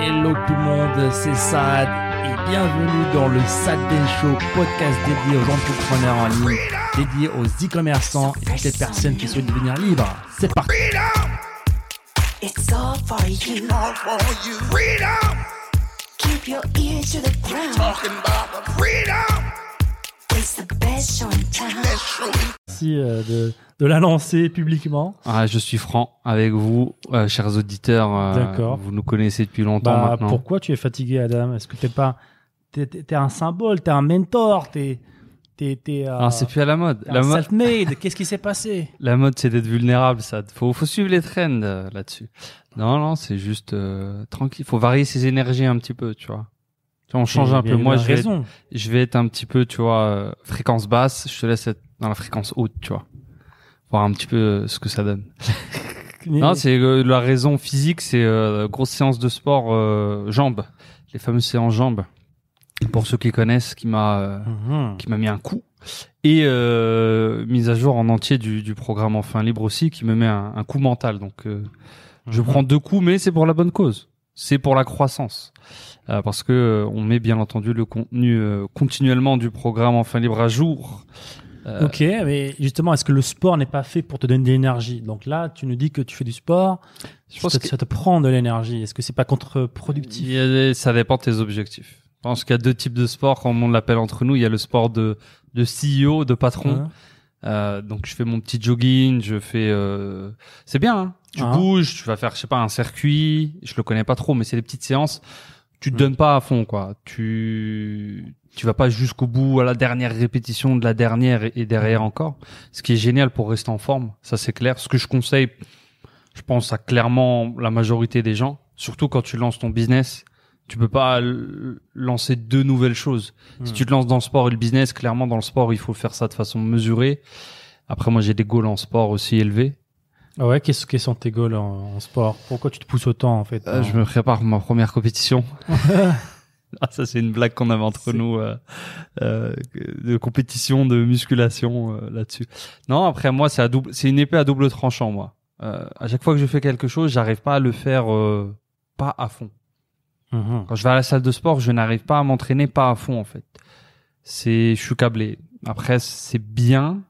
Hello tout le monde, c'est Sad et bienvenue dans le Sad Ben Show, podcast dédié aux entrepreneurs en ligne, dédié aux e-commerçants et toutes les personnes qui souhaitent devenir libres. C'est parti It's all for you. all for you. Freedom, Keep your ear to the ground. talking about the freedom. It's the best show in town. Merci euh, de, de la lancer publiquement. Ah, je suis franc avec vous, euh, chers auditeurs. euh, D'accord. Vous nous connaissez depuis longtemps Bah, maintenant. pourquoi tu es fatigué, Adam? Est-ce que t'es pas, t'es, t'es- un symbole, t'es un mentor, t'es, t'es, t'es, euh, Ah, c'est plus à la mode. La, un mo- self-made. Qu'est-ce qui s'est passé? La mode, c'est d'être vulnérable. Ça, faut, faut suivre les trends euh, là-dessus. Non, non, c'est juste euh, tranquille. Faut varier ses énergies un petit peu, tu vois. Tu vois, on change un peu. eu Moi, je vais, être, je vais être un petit peu, tu vois, euh, fréquence basse. Je te laisse être dans la fréquence haute, tu vois. Voir un petit peu euh, ce que ça donne. Non, c'est euh, la raison physique, c'est euh, grosse séance de sport euh, jambes, les fameuses séances jambes. Pour ceux qui connaissent, qui m'a euh, Mhm. qui m'a mis un coup et euh, mise à jour en entier du, du programme Enfin Libre aussi, qui me met un, un coup mental. Donc euh, je Mhm. prends deux coups, mais c'est pour la bonne cause. C'est pour la croissance. Euh, parce que euh, on met bien entendu le contenu euh, continuellement du programme Enfin Libre à jour. Euh, Ok, mais justement, est-ce que le sport n'est pas fait pour te donner de l'énergie Donc là, tu nous dis que tu fais du sport, je pense ça, que ça te prend de l'énergie. Est-ce que c'est pas contre-productif des- ça dépend de tes objectifs. Je pense qu'il y a deux types de sport, comme on l'appelle entre nous. Il y a le sport de, de CEO, de patron. Hein Euh, donc je fais mon petit jogging, je fais... Euh... C'est bien, hein tu Ah. bouges, tu vas faire, je sais pas, un circuit. Je le connais pas trop, mais c'est des petites séances. Tu te Mm. donnes pas à fond, quoi. Tu tu vas pas jusqu'au bout, à la dernière répétition de la dernière et, derrière encore. Ce qui est génial pour rester en forme, ça c'est clair. Ce que je conseille, je pense à clairement la majorité des gens, surtout quand tu lances ton business. Tu peux pas lancer deux nouvelles choses. Si Hmm. tu te lances dans le sport et le business, clairement dans le sport, il faut faire ça de façon mesurée. Après, moi, j'ai des goals en sport aussi élevés. Ah ouais, qu'est-ce que sont tes goals en, en sport? Pourquoi tu te pousses autant en fait Euh, en- je me prépare pour ma première compétition. ah, ça, c'est une blague qu'on avait entre nous euh, euh, de compétition, de musculation euh, là-dessus. Non, après moi, c'est à double, c'est une épée à double tranchant, moi. Euh, à chaque fois que je fais quelque chose, j'arrive pas à le faire euh, pas à fond. Mhm. Quand je vais à la salle de sport, je n'arrive pas à m'entraîner pas à fond en fait. C'est, je suis câblé. Après, c'est bien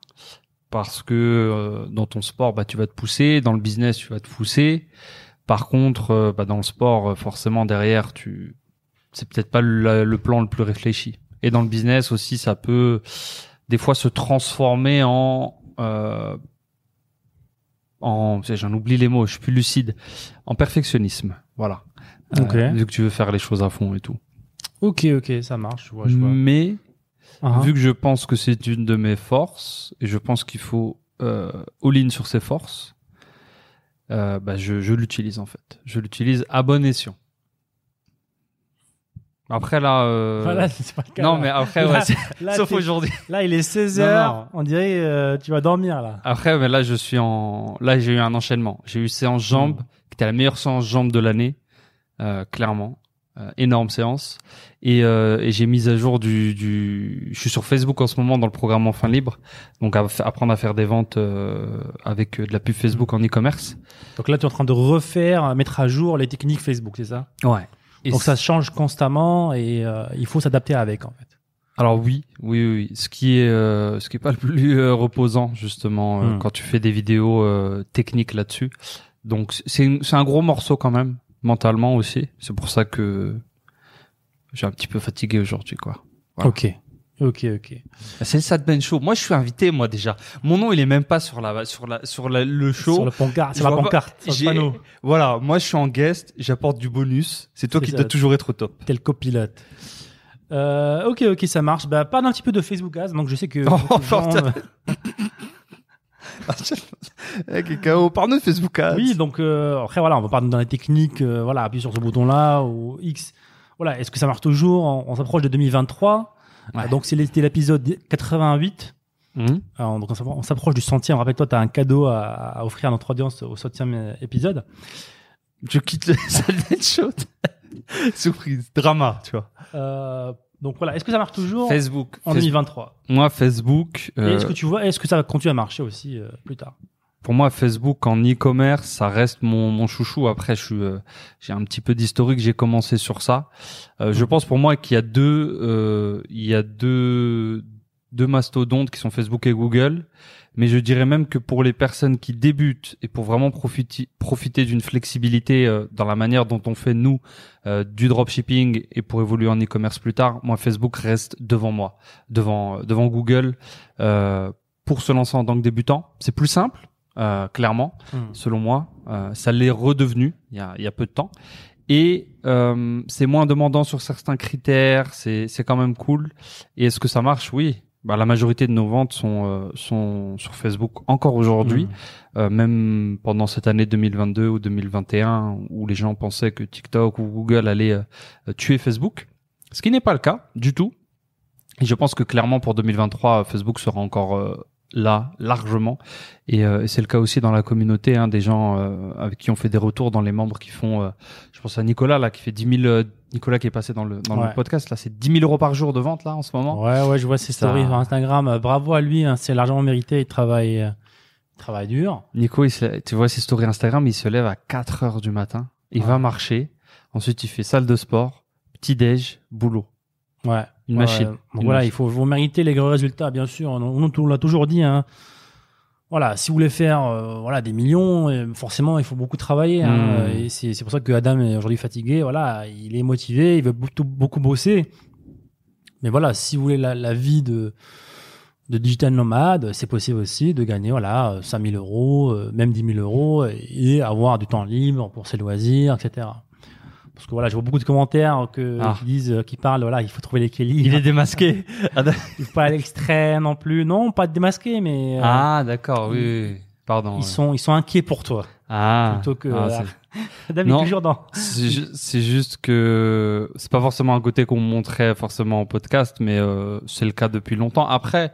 parce que euh, dans ton sport, bah tu vas te pousser, dans le business, tu vas te pousser. Par contre, euh, bah, dans le sport, euh, forcément derrière, tu, c'est peut-être pas le, le plan le plus réfléchi. Et dans le business aussi, ça peut des fois se transformer en euh, en j'en oublie les mots, je suis plus lucide, en perfectionnisme. Voilà. Euh, Ok. vu que tu veux faire les choses à fond et tout. Ok, ok, ça marche. Je vois, je vois. Mais Ah, vu que je pense que c'est une de mes forces et je pense qu'il faut euh, all-in sur ses forces, euh, bah je, je l'utilise en fait. Je l'utilise à bon escient. Après là, euh, c'est pas le cas. non là. mais après Là, ouais, là, sauf aujourd'hui. Là, il est 16 Non, h On dirait euh, tu vas dormir là. Après mais là je suis en, là j'ai eu un enchaînement. J'ai eu séance jambes Mm. qui était la meilleure séance jambes de l'année, euh, clairement. Euh, énorme séance. Et, euh, et j'ai mis à jour du, du je suis sur Facebook en ce moment dans le programme Enfin Libre. Donc à apprendre à faire des ventes euh, avec euh, de la pub Facebook en e-commerce. Donc là, tu es en train de refaire, mettre à jour les techniques Facebook, c'est ça? Ouais. Et Donc ça change constamment et euh, il faut s'adapter avec en fait. alors oui oui oui ce qui est euh, ce qui est pas le plus reposant justement Hmm. quand tu fais des vidéos euh, techniques là-dessus. Donc c'est un gros morceau quand même mentalement aussi c'est pour ça que j'ai un petit peu fatigué aujourd'hui quoi Voilà. Ok. Ok, ok. C'est le Sad Ben Show. Moi, je suis invité, moi déjà. Mon nom, il est même pas sur la sur la sur la- le show. Sur le pancarte, sur la pas- pancarte, sur J'ai- panneau. Voilà, moi, je suis en guest. J'apporte du bonus. C'est toi qui dois toujours être au top. Tel copilote. Euh, ok, ok, ça marche. Bah, parle un petit peu de Facebook Ads. Donc, je sais que. Oh, gens, putain. euh, KO, parle de Facebook Ads. oui, donc euh, après voilà, on va parler dans les techniques. euh, voilà, appuyer sur ce bouton-là ou X. Voilà, est-ce que ça marche toujours On, on s'approche de 2023. Ouais. Euh, donc, c'est c'était l'épisode 88. Hum. Alors, donc on s'appro- on s'approche du centième. Rappelle-toi, tu as un cadeau à, à offrir à notre audience au centième euh, épisode. Je quitte le Ben Show. Surprise, drama, tu vois. Euh, donc voilà, est-ce que ça marche toujours Facebook. en Facebook. 2023 Moi, Facebook. Et euh, est-ce que tu vois, est-ce que ça va continuer à marcher aussi euh, plus tard pour moi, Facebook en e-commerce, ça reste mon, mon chouchou. Après, je suis, euh, j'ai un petit peu d'historique. J'ai commencé sur ça. Euh, je pense pour moi qu'il y a deux, euh, il y a deux, deux mastodontes qui sont Facebook et Google. Mais je dirais même que pour les personnes qui débutent et pour vraiment profiter, profiter d'une flexibilité euh, dans la manière dont on fait nous euh, du dropshipping et pour évoluer en e-commerce plus tard, moi Facebook reste devant moi, devant devant Google euh, pour se lancer en tant que débutant. C'est plus simple, euh, clairement, Hmm. selon moi. Euh, ça l'est redevenu il y a, il y a peu de temps. Et euh, c'est moins demandant sur certains critères, c'est c'est quand même cool. Et est-ce que ça marche? Oui. Bah, la majorité de nos ventes sont euh, sont sur Facebook encore aujourd'hui, Hmm. Euh, même pendant cette année 2022 ou 2021 où les gens pensaient que TikTok ou Google allaient euh, tuer Facebook, ce qui n'est pas le cas du tout. Et je pense que clairement pour 2023, Facebook sera encore euh, là largement et, euh, c'est le cas aussi dans la communauté hein, des gens euh, avec qui on fait des retours dans les membres qui font euh, je pense à Nicolas là qui fait 10 000 euh, Nicolas qui est passé dans le dans Ouais. le podcast là c'est 10 000 euros par jour de vente là en ce moment Ouais, ouais, je vois ses stories sur Instagram. Euh, Bravo à lui, hein, c'est largement mérité. Il travaille, euh, il travaille dur. Nico il se- tu vois ses stories Instagram il se lève à 4 heures du matin il Ouais. va marcher ensuite il fait salle de sport petit déj boulot Ouais. Une Ouais, machine. ouais. Donc Une voilà, machine. il faut vous mériter les gros résultats, bien sûr. On, on, on l'a toujours dit. Hein. Voilà, si vous voulez faire euh, voilà des millions, euh, forcément, il faut beaucoup travailler. Hein, Mm. Euh, et c'est c'est pour ça que Adam est aujourd'hui fatigué. Voilà, il est motivé, il veut beaucoup, beaucoup bosser. Mais voilà, si vous voulez la, la vie de de digital nomade, c'est possible aussi de gagner voilà 5000 euros, euh, même 10 000 euros, et avoir du temps libre pour ses loisirs, etc. Parce que voilà, je vois beaucoup de commentaires que, Ah. qui disent, euh, qui parlent, voilà, il faut trouver l'équilibre. il est démasqué Il faut pas à l'extrême non plus. Non, pas démasqué, mais euh, ah d'accord oui, oui, pardon ils ouais. sont ils sont inquiets pour toi. ah, plutôt que- ah, euh, Non. toujours dans. C'est ju- c'est juste que c'est pas forcément un côté qu'on montrait forcément en podcast, mais euh, c'est le cas depuis longtemps. Après,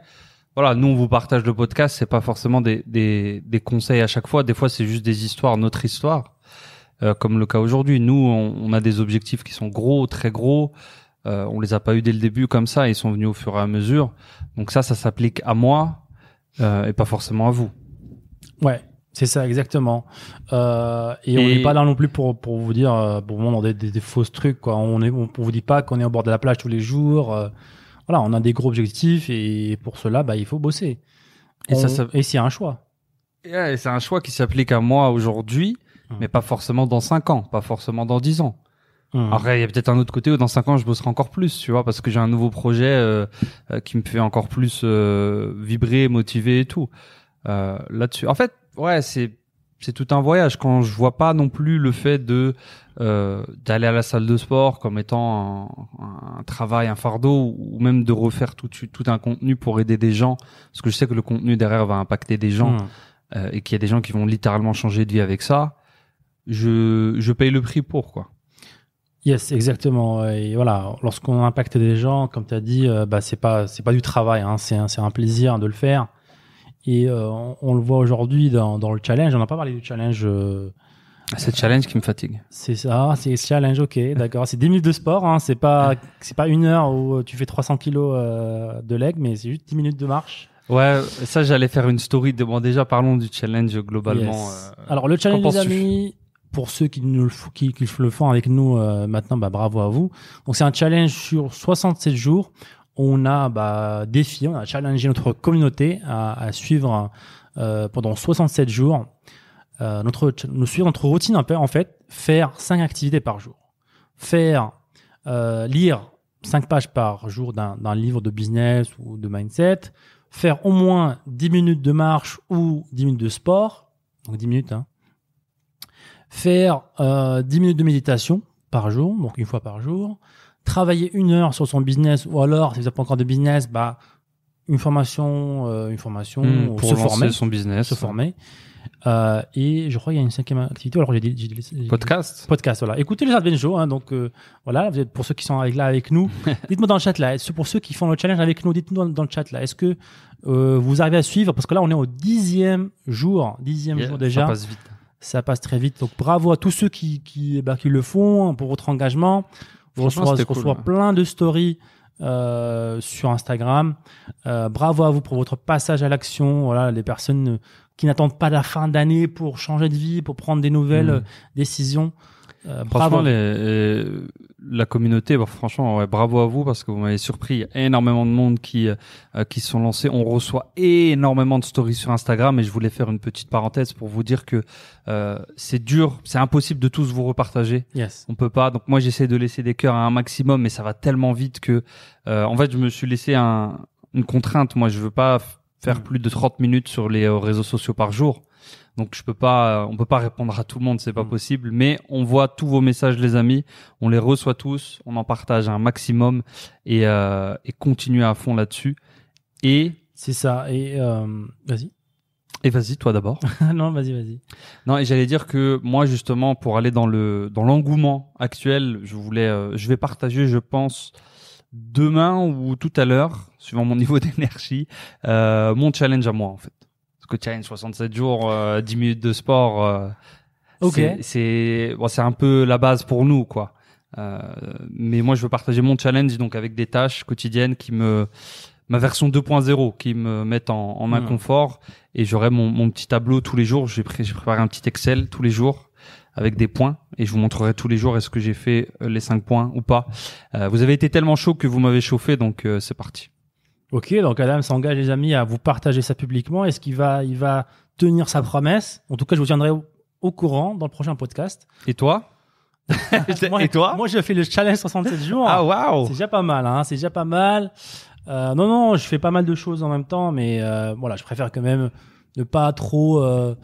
voilà, nous on vous partage le podcast, c'est pas forcément des, des, des conseils à chaque fois. Des fois, c'est juste des histoires, notre histoire, euh, comme le cas aujourd'hui. Nous, on, on a des objectifs qui sont gros, très gros. Euh, on les a pas eu dès le début comme ça, ils sont venus au fur et à mesure. Donc ça, ça s'applique à moi euh, et pas forcément à vous. Ouais, c'est ça exactement. Euh, et, on Et- n'est pas là non plus pour pour vous dire pour vous des, des, des fausses trucs quoi. On est on, on vous dit pas qu'on est au bord de la plage tous les jours. euh, voilà, on a des gros objectifs et pour cela, bah il faut bosser. Et ça, On- ça- et c'est un choix. Ouais, c'est un choix qui s'applique à moi aujourd'hui, Mais pas forcément dans 5 ans, pas forcément dans 10 ans. Hum. Après, il y a peut-être un autre côté où dans 5 ans, je bosserai encore plus, tu vois, parce que j'ai un nouveau projet euh, euh, qui me fait encore plus euh, vibrer, motiver et tout. Euh, Là-dessus. En fait, ouais, c'est c'est tout un voyage. Quand je vois pas non plus le fait de euh, d'aller à la salle de sport comme étant un, un travail, un fardeau, ou même de refaire tout, tout un contenu pour aider des gens, parce que je sais que le contenu derrière va impacter des gens euh, et qu'il y a des gens qui vont littéralement changer de vie avec ça, je, je paye le prix pour quoi. Yes, exactement. Et voilà, lorsqu'on impacte des gens, comme tu as dit, euh, bah c'est pas c'est pas du travail, hein, c'est un, un plaisir de le faire. Et euh, on, on le voit aujourd'hui dans, dans le challenge. On n'a pas parlé du challenge. euh, C'est le challenge qui me fatigue. c'est ça, c'est le challenge. Ok, d'accord. C'est 10 minutes de sport. Hein, c'est pas c'est pas une heure où tu fais 300 kilos euh, de leg, mais c'est juste 10 minutes de marche. Ouais, ça j'allais faire une story. De... Bon, déjà parlons du challenge globalement. Yes. euh, Alors le challenge les amis, pour ceux qui, nous le, qui, le font avec nous euh, maintenant, bah, bravo à vous. Donc c'est un challenge sur 67 jours. On a bah, défié, on a challengé notre communauté à, suivre euh, pendant 67 jours euh, notre nous suivre notre routine en fait- faire cinq activités par jour, faire lire cinq pages par jour d'un livre de business ou de mindset, faire au moins 10 minutes de marche ou 10 minutes de sport, donc 10 minutes, hein. Faire euh, 10 minutes de méditation par jour, donc une fois par jour, travailler une heure sur son business, ou alors, si vous n'avez pas encore de business, bah, une formation, euh, une formation, ou pour se lancer former, son business. se former. Euh, et je crois qu'il y a une cinquième activité. Alors j'ai dit, Podcast. podcast voilà écoutez les Advent Show hein, donc euh, voilà vous êtes- pour ceux qui sont avec, là avec nous dites-moi dans le chat là pour ceux qui font le challenge avec nous dites-nous dans, dans le chat là est-ce que euh, vous arrivez à suivre? Parce que là on est au dixième jour dixième Yeah, jour déjà Ça passe vite. Ça passe très vite donc bravo à tous ceux qui qui, bah, qui le font pour votre engagement cool, reçois ouais. plein de stories euh, sur Instagram. Euh, bravo à vous pour votre passage à l'action. Voilà, les personnes qui n'attendent pas la fin d'année pour changer de vie, pour prendre des nouvelles Mm. euh, décisions. Euh, Franchement, les- euh, la communauté, bah, franchement, ouais, bravo à vous parce que vous m'avez surpris. Il y a énormément de monde qui euh, qui se sont lancés. On reçoit énormément de stories sur Instagram et je voulais faire une petite parenthèse pour vous dire que euh, c'est dur, c'est impossible de tous vous repartager. Yes. On peut pas. Donc moi, j'essaie de laisser des cœurs à un maximum, mais ça va tellement vite que, euh, en fait, je me suis laissé un, une contrainte. Moi, je veux pas faire Mm. plus de 30 minutes sur les euh, réseaux sociaux par jour. Donc je peux pas, euh, on peut pas répondre à tout le monde, c'est pas Mm. possible. Mais on voit tous vos messages, les amis. On les reçoit tous. On en partage un maximum et, euh, et continuer à fond là-dessus. Et C'est ça. Et euh, vas-y. et vas-y, toi d'abord. non, vas-y, vas-y. Non, et j'allais dire que moi justement pour aller dans le dans l'engouement actuel, je voulais euh, je vais partager je pense demain ou tout à l'heure, suivant mon niveau d'énergie, euh, mon challenge à moi en fait. Parce que challenge 67 jours, euh, 10 minutes de sport euh, Ok. c'est bon, c'est un peu la base pour nous quoi. Euh, mais moi je veux partager mon challenge donc avec des tâches quotidiennes qui me ma version 2.0 qui me mettent en, en inconfort et j'aurai mon, mon petit tableau tous les jours. J'ai pré- préparé un petit Excel tous les jours avec des points et je vous montrerai tous les jours est-ce que j'ai fait euh, les cinq points ou pas. Euh, vous avez été tellement chaud que vous m'avez chauffé donc euh, c'est parti. Ok, donc Adam s'engage, les amis, à vous partager ça publiquement. Est-ce qu'il va, il va tenir sa promesse? En tout cas, je vous tiendrai au, au courant dans le prochain podcast. Et toi? Moi- Et toi? Moi, je fais le challenge 67 jours. Ah waouh C'est déjà pas mal, hein. C'est déjà pas mal. Euh, non, non, je fais pas mal de choses en même temps, mais euh, voilà, je préfère quand même ne pas trop euh,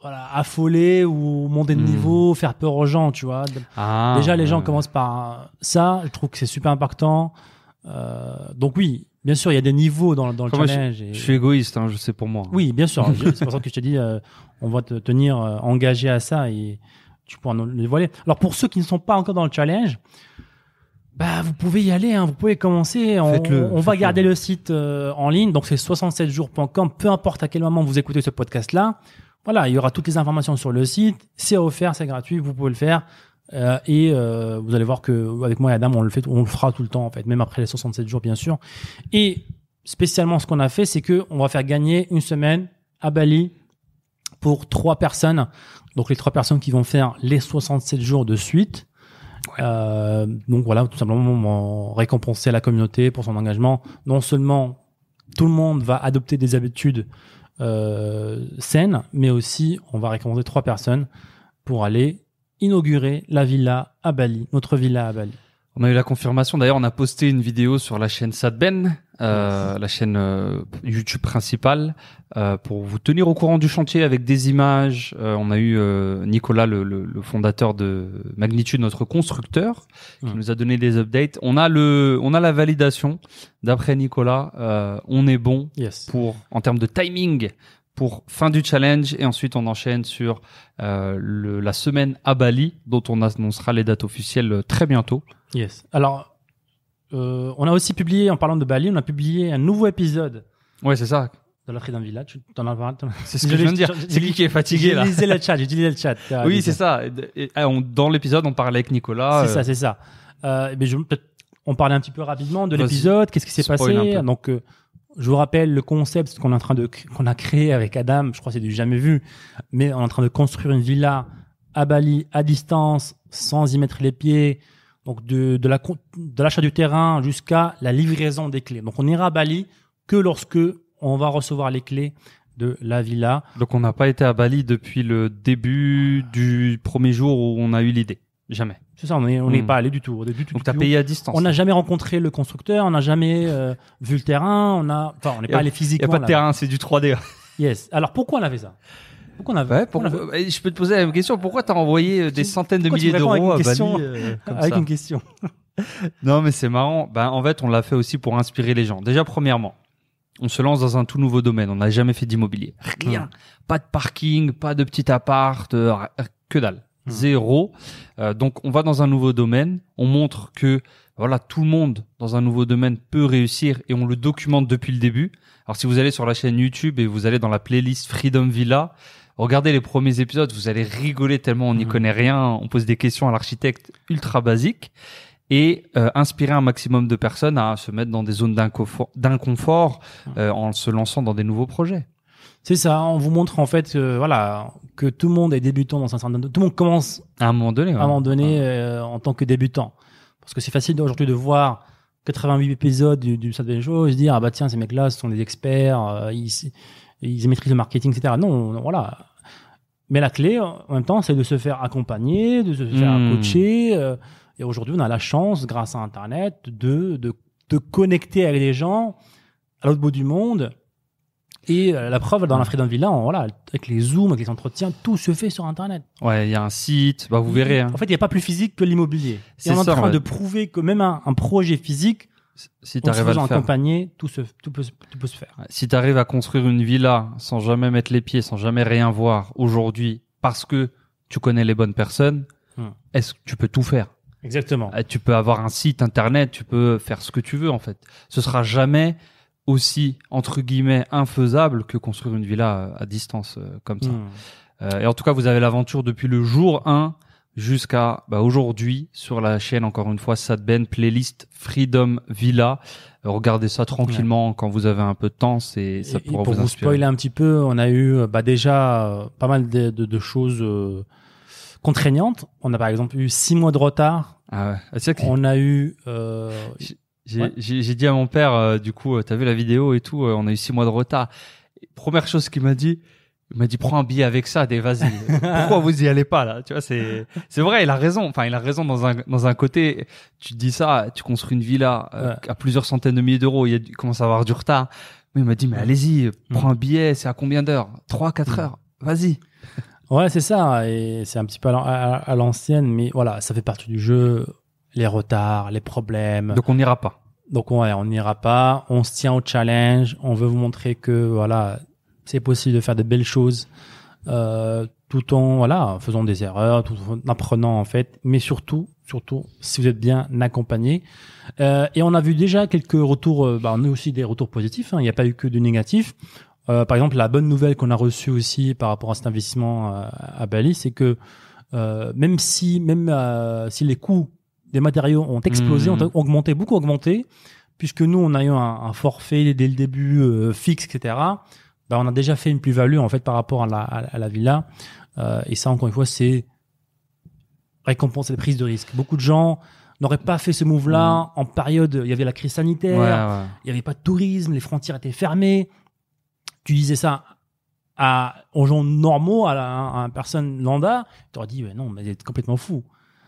voilà, affoler ou monter de Hmm. niveau, faire peur aux gens, tu vois. Ah, Déjà, les gens commencent par ça. Je trouve que c'est super impactant. Euh, donc oui, bien sûr, il y a des niveaux dans, dans le Moi, challenge. et- Je suis égoïste, hein, je sais pour moi. Oui, bien sûr. Je- c'est pour ça que je te dis, euh, on va te tenir euh, engagé à ça et tu pourras nous le dévoiler. Alors pour ceux qui ne sont pas encore dans le challenge, bah vous pouvez y aller, hein, vous pouvez commencer. On, Faites-le, on va garder le site euh, en ligne, donc c'est 67jours.com. Peu importe à quel moment vous écoutez ce podcast-là, voilà, il y aura toutes les informations sur le site. C'est offert, c'est gratuit, vous pouvez le faire. Euh, et euh, vous allez voir que avec moi et Adam, on le fait, on le fera tout le temps en fait, même après les 67 jours bien sûr. Et spécialement, ce qu'on a fait, c'est que on va faire gagner une semaine à Bali pour trois personnes. Donc les trois personnes qui vont faire les 67 jours de suite. Euh, donc voilà, tout simplement récompenser la communauté pour son engagement. Non seulement tout le monde va adopter des habitudes euh, saines, mais aussi on va récompenser trois personnes pour aller inaugurer la villa à Bali, notre villa à Bali. On a eu la confirmation. D'ailleurs, on a posté une vidéo sur la chaîne Sadben, euh, la chaîne euh, YouTube principale, euh, pour vous tenir au courant du chantier avec des images. Euh, on a eu Nicolas, le, le- le fondateur de Magnitude, notre constructeur, qui Mm. nous a donné des updates. On a le, on a la validation. D'après Nicolas, on est bon Yes. pour en termes de timing pour fin du challenge et ensuite on enchaîne sur euh, le, la semaine à Bali dont on annoncera les dates officielles euh, très bientôt. Yes. Alors, euh, on a aussi publié, en parlant de Bali, on a publié un nouveau épisode Ouais, c'est ça. de la Freedom Villa. Tu t'en as parlé C'est ce que je viens de dire. C'est qui qui est fatigué là lisé le chat, j'ai lisé le chat. Oui, c'est ça. Et- et- on- dans l'épisode, on parlait avec Nicolas. C'est euh, ça, c'est ça. Mais je, peut-être, on parlait un petit peu rapidement de l'épisode, qu'est-ce qui s'est passé. Donc, je vous rappelle le concept qu'on est en train de, qu'on a créé avec Adam. Je crois que c'est du jamais vu, mais on est en train de construire une villa à Bali, à distance, sans y mettre les pieds. Donc, de, de l'achat du terrain jusqu'à la livraison des clés. Donc, on ira à Bali que lorsque on va recevoir les clés de la villa. Donc on n'a pas été à Bali depuis le début du premier jour où on a eu l'idée. Jamais. C'est ça, on n'est Hmm. pas allé du tout. Du tout, Donc t'as tout. payé à distance. On n'a jamais rencontré le constructeur, on n'a jamais euh, vu le terrain, on a, enfin, on n'est pas allé Il y a physiquement. pas de terrain, c'est du 3D. Yes. Alors pourquoi on a fait ça? Pourquoi on a, Ouais, pourquoi on a fait- pourquoi- eh, je peux te poser la même question. Pourquoi t'as envoyé euh, des Tu- centaines de pourquoi tu milliers d'euros à Bali question euh, comme avec ça une question? Non, mais c'est marrant. Ben, en fait, on l'a fait aussi pour inspirer les gens. Déjà, premièrement, on se lance dans un tout nouveau domaine. On n'a jamais fait d'immobilier. Rien. Pas de parking, pas de petit appart, euh, que dalle. Hmm. Zéro. Euh, donc, on va dans un nouveau domaine. On montre que, voilà, tout le monde dans un nouveau domaine peut réussir et on le documente depuis le début. Alors, si vous allez sur la chaîne YouTube et vous allez dans la playlist Freedom Villa, regardez les premiers épisodes, vous allez rigoler tellement on n'y Mhm. connaît rien. On pose des questions à l'architecte ultra basiques et euh, inspirer un maximum de personnes à se mettre dans des zones d'inconfort, d'inconfort, euh, en se lançant dans des nouveaux projets. C'est ça. On vous montre en fait, que, voilà, que tout le monde est débutant dans un certain, tout le monde commence À un moment donné. à un moment donné euh, en tant que débutant. Parce que c'est facile aujourd'hui de voir 88 épisodes du, du Sad Show et se dire ah bah tiens ces mecs-là ce sont des experts, euh, ils, ils maîtrisent le marketing etc. Non, non, voilà. Mais la clé en même temps c'est de se faire accompagner, de se faire Hmm. coacher. euh, et aujourd'hui on a la chance grâce à Internet de de, de connecter avec des gens à l'autre bout du monde. Et euh, la preuve dans la Freedom Villa, on- voilà, avec les zooms, avec les entretiens, tout se fait sur Internet. Ouais, il y a un site. Bah, vous verrez. hein. En fait, il n'y a pas plus physique que l'immobilier. Et C'est on est en train ouais. de prouver que même un, un projet physique, Si en se t'arrives à le accompagner, tout, se, tout, peut, tout peut se faire. Si tu arrives à construire une villa sans jamais mettre les pieds, sans jamais rien voir aujourd'hui, parce que tu connais les bonnes personnes, Hmm. est-ce que tu peux tout faire? Exactement. Euh, Tu peux avoir un site internet, tu peux faire ce que tu veux en fait. Ce sera jamais aussi entre guillemets infaisable que construire une villa euh, à distance euh, comme ça. Hmm. Euh, et en tout cas, vous avez l'aventure depuis le jour 1 jusqu'à bah, aujourd'hui sur la chaîne, encore une fois, Sadben, playlist Freedom Villa. Regardez ça tranquillement quand vous avez un peu de temps, c'est ça Et- et pourra pour vous spoiler un petit peu, on a eu bah, déjà euh, pas mal de, de, de choses contraignantes. On a par exemple eu six mois de retard. Ah ouais. Ah, On a eu euh, j'ai Ouais. dit à mon père, euh, du coup, euh, t'as vu la vidéo et tout, euh, on a eu six mois de retard. Et première chose qu'il m'a dit, il m'a dit prends un billet avec ça, des vas-y. Pourquoi vous y allez pas là? Tu vois, c'est c'est vrai, il a raison. Enfin, il a raison dans un dans un côté. Tu te dis ça, tu construis une villa Ouais. à plusieurs centaines de milliers d'euros, il commence à avoir du retard. Mais il m'a dit mais allez-y, prends un billet, c'est à combien d'heures? Trois, quatre heures. Vas-y. Ouais, c'est ça. Et c'est un petit peu à l'ancienne, mais voilà, ça fait partie du jeu. Les retards, les problèmes. Donc on n'ira pas. Donc ouais, on n'ira pas. On se tient au challenge. On veut vous montrer que voilà, c'est possible de faire de belles choses, euh, tout en voilà, faisant des erreurs, tout en apprenant en fait, mais surtout, surtout, si vous êtes bien accompagné. Euh, et on a vu déjà quelques retours. euh, bah, on a aussi des retours positifs. hein. Il n'y a pas eu que du négatif. Euh, par exemple, la bonne nouvelle qu'on a reçue aussi par rapport à cet investissement euh, à Bali, c'est que euh, même si même si les coûts des matériaux ont explosé, Mhm. ont augmenté, beaucoup augmenté, puisque nous on a eu un, un forfait dès le début euh, fixe, etc. Bah, on a déjà fait une plus-value en fait par rapport à la, à, la villa, Euh, et ça encore une fois c'est récompenser les prises de risque. Beaucoup de gens n'auraient pas fait ce move-là en période, il y avait la crise sanitaire, Ouais, ouais. il n'y avait pas de tourisme, les frontières étaient fermées. Tu disais ça à, aux gens normaux, à, la, à une personne lambda, tu aurais dit, non, mais vous êtes complètement fou.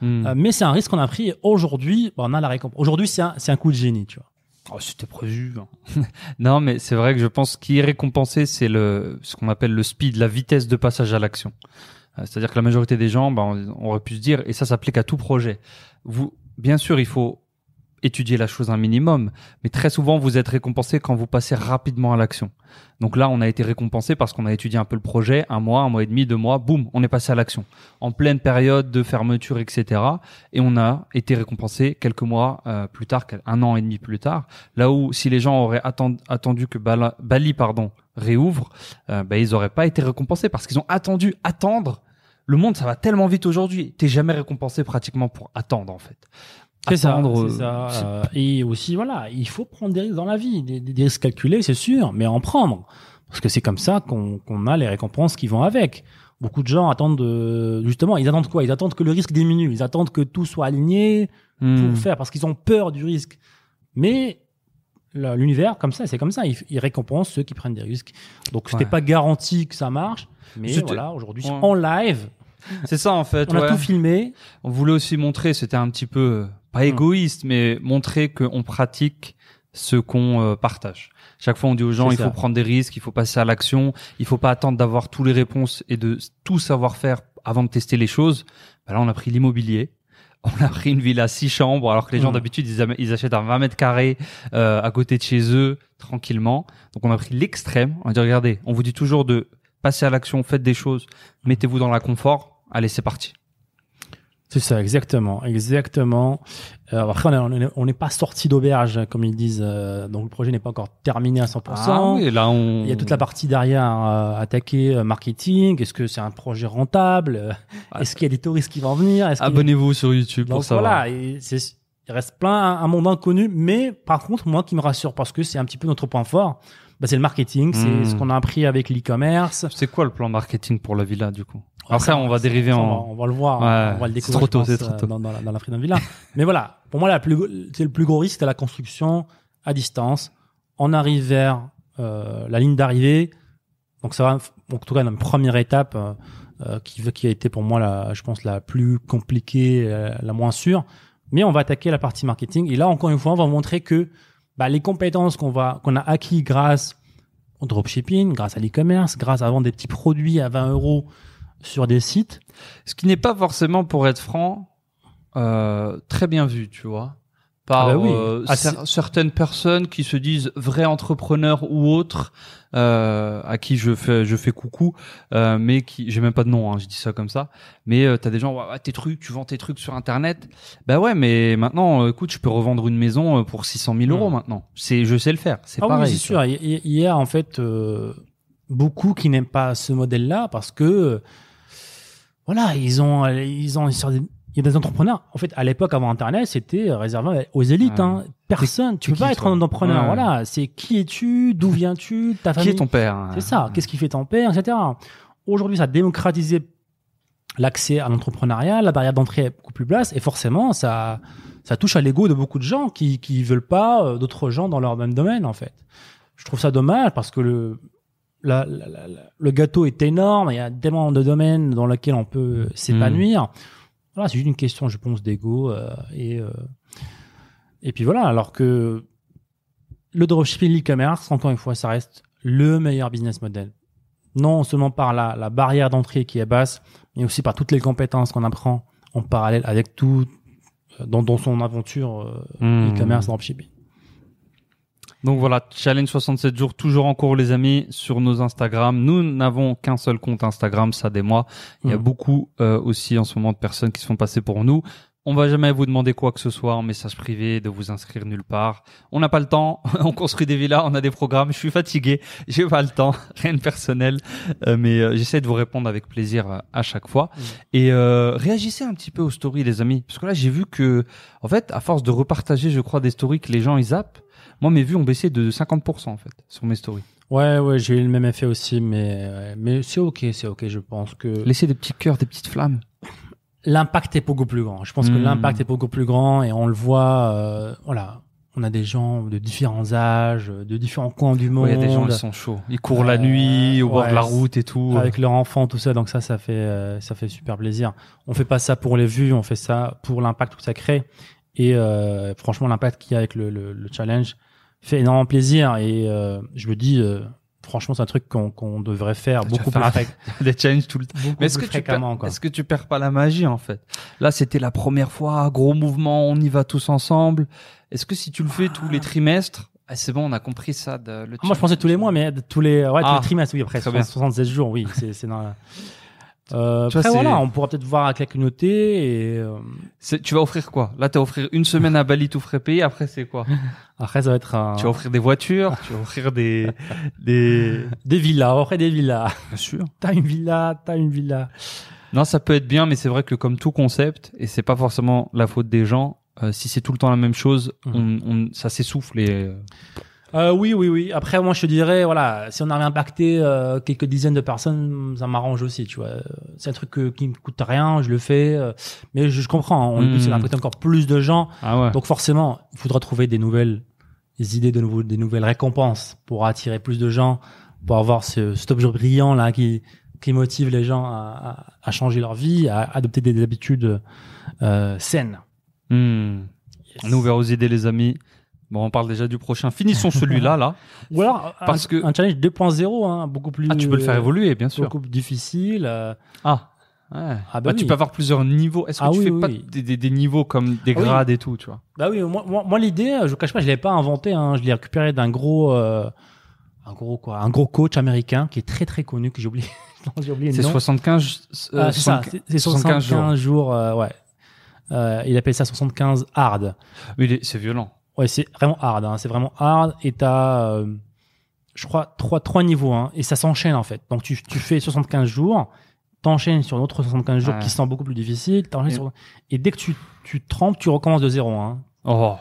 Hmm. Euh, mais c'est un risque qu'on a pris. et Aujourd'hui, bah, on a la récompense. Aujourd'hui, c'est un, c'est un coup de génie, tu vois. Oh, c'était prévu. hein. non, mais c'est vrai que je pense qu'il est récompensé, c'est le ce qu'on appelle le speed, la vitesse de passage à l'action. Euh, C'est-à-dire que la majorité des gens, on, on aurait pu se dire, et ça s'applique à tout projet. Vous, bien sûr, il faut étudier la chose un minimum, mais très souvent vous êtes récompensé quand vous passez rapidement à l'action. Donc là, on a été récompensé parce qu'on a étudié un peu le projet, un mois, un mois et demi, deux mois, boum, on est passé à l'action. En pleine période de fermeture, etc. Et on a été récompensé quelques mois euh, plus tard, un an et demi plus tard. Là où si les gens auraient atten- attendu que Bali pardon réouvre, euh, bah, ils auraient pas été récompensés parce qu'ils ont attendu attendre. Le monde, ça va tellement vite aujourd'hui. T'es jamais récompensé pratiquement pour attendre en fait. C'est ça. Ça. Euh, et aussi, voilà, il faut prendre des risques dans la vie. Des, risques calculés, c'est sûr, mais en prendre. Parce que c'est comme ça qu'on a les récompenses qui vont avec. Beaucoup de gens attendent de, justement, ils attendent quoi? Ils attendent que le risque diminue. Ils attendent que tout soit aligné pour Hmm. faire, parce qu'ils ont peur du risque. Mais l'univers, comme ça, c'est comme ça. Il, il récompense ceux qui prennent des risques. Donc, c'était Ouais. pas garanti que ça marche. Mais voilà, aujourd'hui, Ouais. en live, C'est ça en fait. on a tout filmé. On voulait aussi montrer, c'était un petit peu euh, pas égoïste, mais montrer qu'on pratique ce qu'on euh, partage. Chaque fois, on dit aux gens, il ça. faut prendre des risques, il faut passer à l'action, il faut pas attendre d'avoir tous les réponses et de tout savoir faire avant de tester les choses. Bah là, on a pris l'immobilier. On a pris une villa à six chambres, alors que les gens Mhm. d'habitude ils achètent un 20 mètres carrés euh, à côté de chez eux tranquillement. Donc on a pris l'extrême. On a dit regardez, on vous dit toujours de passer à l'action, faites des choses, mettez-vous dans la confort. Allez, c'est parti. C'est ça, exactement, exactement. Euh, après, on est- on est- on n'est pas sorti d'auberge, comme ils disent, euh, donc le projet n'est pas encore terminé à 100%. Ah oui, là on. Il y a toute la partie derrière euh, attaquer euh, marketing. Est-ce que c'est un projet rentable? Ah. Est-ce qu'il y a des touristes qui vont venir? A- Abonnez-vous sur YouTube Donc pour savoir. voilà, et il reste plein un, un monde inconnu, mais par contre moi qui me rassure parce que c'est un petit peu notre point fort, bah, c'est le marketing, c'est Hmm. ce qu'on a appris avec l'e-commerce. C'est quoi le plan marketing pour la villa du coup? Après, on va dériver Ça, en. On va, le voir, Ouais, on va le c'est découvrir. trop tôt, pense, c'est trop euh, tôt. Dans, dans la, dans la Freedom Villa. Mais voilà, pour moi, la plus, le plus gros risque, c'est la construction à distance. On arrive vers euh, la ligne d'arrivée. Donc ça va, en tout cas, une première étape euh, euh, qui, qui a été pour moi, la, je pense, la plus compliquée, euh, la moins sûre. Mais on va attaquer la partie marketing. Et là, encore une fois, on va montrer que bah, les compétences qu'on va qu'on a acquis grâce au dropshipping, grâce à l'e-commerce, grâce à vendre des petits produits à 20 euros sur des sites, Ce qui n'est pas forcément, pour être franc, euh, très bien vu, tu vois. Par Ah bah oui. euh, Ah, cer- certaines personnes qui se disent vrais entrepreneurs ou autres, euh, à qui je fais je fais coucou, euh, mais qui j'ai même pas de nom, hein, je dis ça comme ça. Mais euh, t'as des gens, ouais, tes trucs, tu vends tes trucs sur internet. Bah ouais, mais maintenant, écoute, je peux revendre une maison pour 600 000 euros maintenant. C'est, je sais le faire. C'est Ah pareil. oui, c'est tu sûr. Il y, a en fait beaucoup qui n'aiment pas ce modèle-là parce que voilà, ils ont, ils ont, il y a des entrepreneurs. En fait, à l'époque avant Internet, c'était réservé aux élites. Ouais. hein. Personne, tu peux pas qui, être un entrepreneur. Ouais. Voilà, c'est qui es-tu, d'où viens-tu, ta Qui famille. est ton père hein C'est ça. Qu'est-ce qui fait ton père, etc. Aujourd'hui, ça a démocratisé l'accès à l'entrepreneuriat, la barrière d'entrée est beaucoup plus basse, et forcément, ça, ça touche à l'ego de beaucoup de gens qui, qui veulent pas euh, d'autres gens dans leur même domaine, en fait. Je trouve ça dommage parce que le, la- la- la- la- le gâteau est énorme, il y a tellement de domaines dans lesquels on peut s'épanouir. Voilà, c'est juste une question, je pense, d'ego, euh, et, euh, et puis voilà, alors que le dropshipping, l'e-commerce, encore une fois, ça reste le meilleur business model. Non seulement par la, la barrière d'entrée qui est basse, mais aussi par toutes les compétences qu'on apprend en parallèle avec tout euh, dans, dans son aventure euh, Hmm. e-commerce dropshipping. Donc voilà, challenge 67 jours toujours en cours les amis sur nos Instagram. Nous n'avons qu'un seul compte Instagram, ça des mois. Il y a Mhm. beaucoup euh, aussi en ce moment de personnes qui se font passer pour nous. On va jamais vous demander quoi que ce soit en message privé, de vous inscrire nulle part. On n'a pas le temps. on construit des villas, on a des programmes. Je suis fatigué, j'ai pas le temps. Rien de personnel, Euh, mais euh, j'essaie de vous répondre avec plaisir euh, à chaque fois. Mhm. Et euh, réagissez un petit peu aux stories, les amis, parce que là j'ai vu que, en fait, à force de repartager, je crois, des stories que les gens ils zappent, moi mes vues ont baissé de 50% en fait sur mes stories. Ouais, ouais, j'ai eu le même effet aussi, mais, mais c'est ok, c'est ok. Je pense que Laissez des petits cœurs, des petites flammes. l'impact est beaucoup plus grand. Je pense que Hmm. l'impact est beaucoup plus grand et on le voit. euh, voilà, on a des gens de différents âges, de différents coins du monde, Ouais, il y a des gens ils sont chauds, ils courent la Euh, nuit au bord ouais, de la route et tout. avec leurs enfants, tout ça. Donc ça, ça fait, euh, ça fait super plaisir. On fait pas ça pour les vues, on fait ça pour l'impact que ça crée. Et franchement, l'impact qu'il y a avec le, le, le challenge fait énormément plaisir. Et euh, je me dis, euh, franchement, c'est un truc qu'on qu'on devrait faire beaucoup plus, faire fré- des challenges tout le temps. Mais est-ce que, tu fréquemment. est-ce que tu perds pas la magie en fait? Là, c'était la première fois, gros mouvement, on y va tous ensemble. Est-ce que si tu le fais tous les trimestres, ah, c'est bon, on a compris ça. De, le Ah, Moi, je pensais tous les mois, mais tous les, ouais, tous Ah, les trimestres, oui, après très bien. 76 jours, oui, c'est c'est dans la- Euh, Tu après, voilà, on pourra peut-être voir avec la communauté et euh, Tu vas offrir quoi? Là, tu vas offrir une semaine à Bali tout frais payé. Après, c'est quoi? Après, ça va être un- Tu vas offrir des voitures, tu vas offrir des des. des villas, après des villas. Bien sûr. T'as une villa, t'as une villa. Non, ça peut être bien, mais c'est vrai que comme tout concept, et c'est pas forcément la faute des gens. euh, si c'est tout le temps la même chose, Mhm. on, on- ça s'essouffle et euh, oui, oui, oui. Après, moi, je te dirais, voilà, si on avait impacté euh, quelques dizaines de personnes, ça m'arrange aussi, tu vois. C'est un truc que- qui me coûte rien, je le fais. euh, mais je, je comprends, on c'est d'impacter encore plus de gens. ah ouais. Donc forcément, il faudra trouver des nouvelles des idées, de nouveaux, des nouvelles récompenses pour attirer plus de gens, pour avoir ce, cet objet brillant là qui qui motive les gens à, à, à changer leur vie, à adopter des habitudes euh, saines. Nous, on verra aux idées, les amis. Bon, on parle déjà du prochain. Finissons celui-là, là. Ou alors un- Parce que- un challenge 2.0, hein, beaucoup plus. Ah, tu peux le faire évoluer, bien sûr. Beaucoup plus difficile. euh, Ah. Ouais. Ah bah Bah, Tu peux avoir plusieurs niveaux. Est-ce que Ah tu oui, fais oui, pas des, des, des niveaux comme des Ah grades et tout, tu vois Bah oui, moi, moi, moi, l'idée, je vous cache pas, je l'ai pas inventé. Hein, je l'ai récupéré d'un gros, euh, un gros quoi, un gros coach américain qui est très très connu que j'ai oublié. C'est nom. 75, euh, Ah, c'est ça, 75 c'est c'est 75 jours. euh, ouais. Euh, il appelle ça 75 hard. Mais c'est violent. Ouais, c'est vraiment hard. Hein, c'est vraiment hard. Et t'as, euh, je crois, trois trois niveaux. Hein, et ça s'enchaîne en fait. Donc tu tu fais 75 jours, t'enchaînes sur d'autres 75 jours Ouais. qui sont beaucoup plus difficiles. t'enchaînes Et- sur- Et dès que tu tu trempes, tu recommences de zéro. Hein. Oh.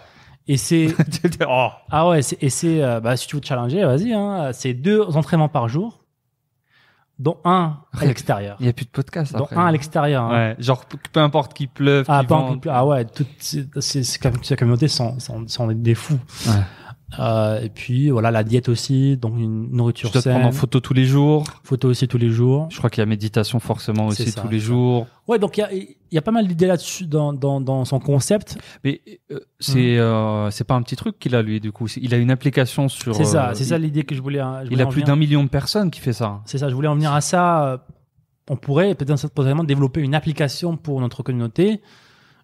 Et c'est oh. ah ouais, et c'est euh, bah si tu veux te challenger, vas-y. Hein, c'est deux entraînements par jour, dont un à l'extérieur, Il y a plus de podcast dont après. un à l'extérieur. hein. Ouais, genre peu importe qu'il pleuve, Ah, pas vente. en- ah ouais, toutes ces, ces, ces com- ces communautés sont, sont, sont des fous. Ouais. Euh, et puis voilà, la diète aussi, donc une Tu nourriture dois te saine, prendre en photo tous les jours. photo aussi tous les jours. Je crois qu'il y a méditation forcément aussi ça, tous les jours. Ouais, donc il y a, il y a pas mal d'idées là-dessus dans, dans, dans son concept. Mais euh, c'est Mhm. euh, c'est pas un petit truc qu'il a lui du coup. Il a une application sur. C'est ça, euh, c'est ça il- l'idée que je voulais. hein, je Il voulais a en plus d'un million de personnes qui fait ça. C'est ça, je voulais en venir à ça. Euh, On pourrait peut-être potentiellement développer une application pour notre communauté,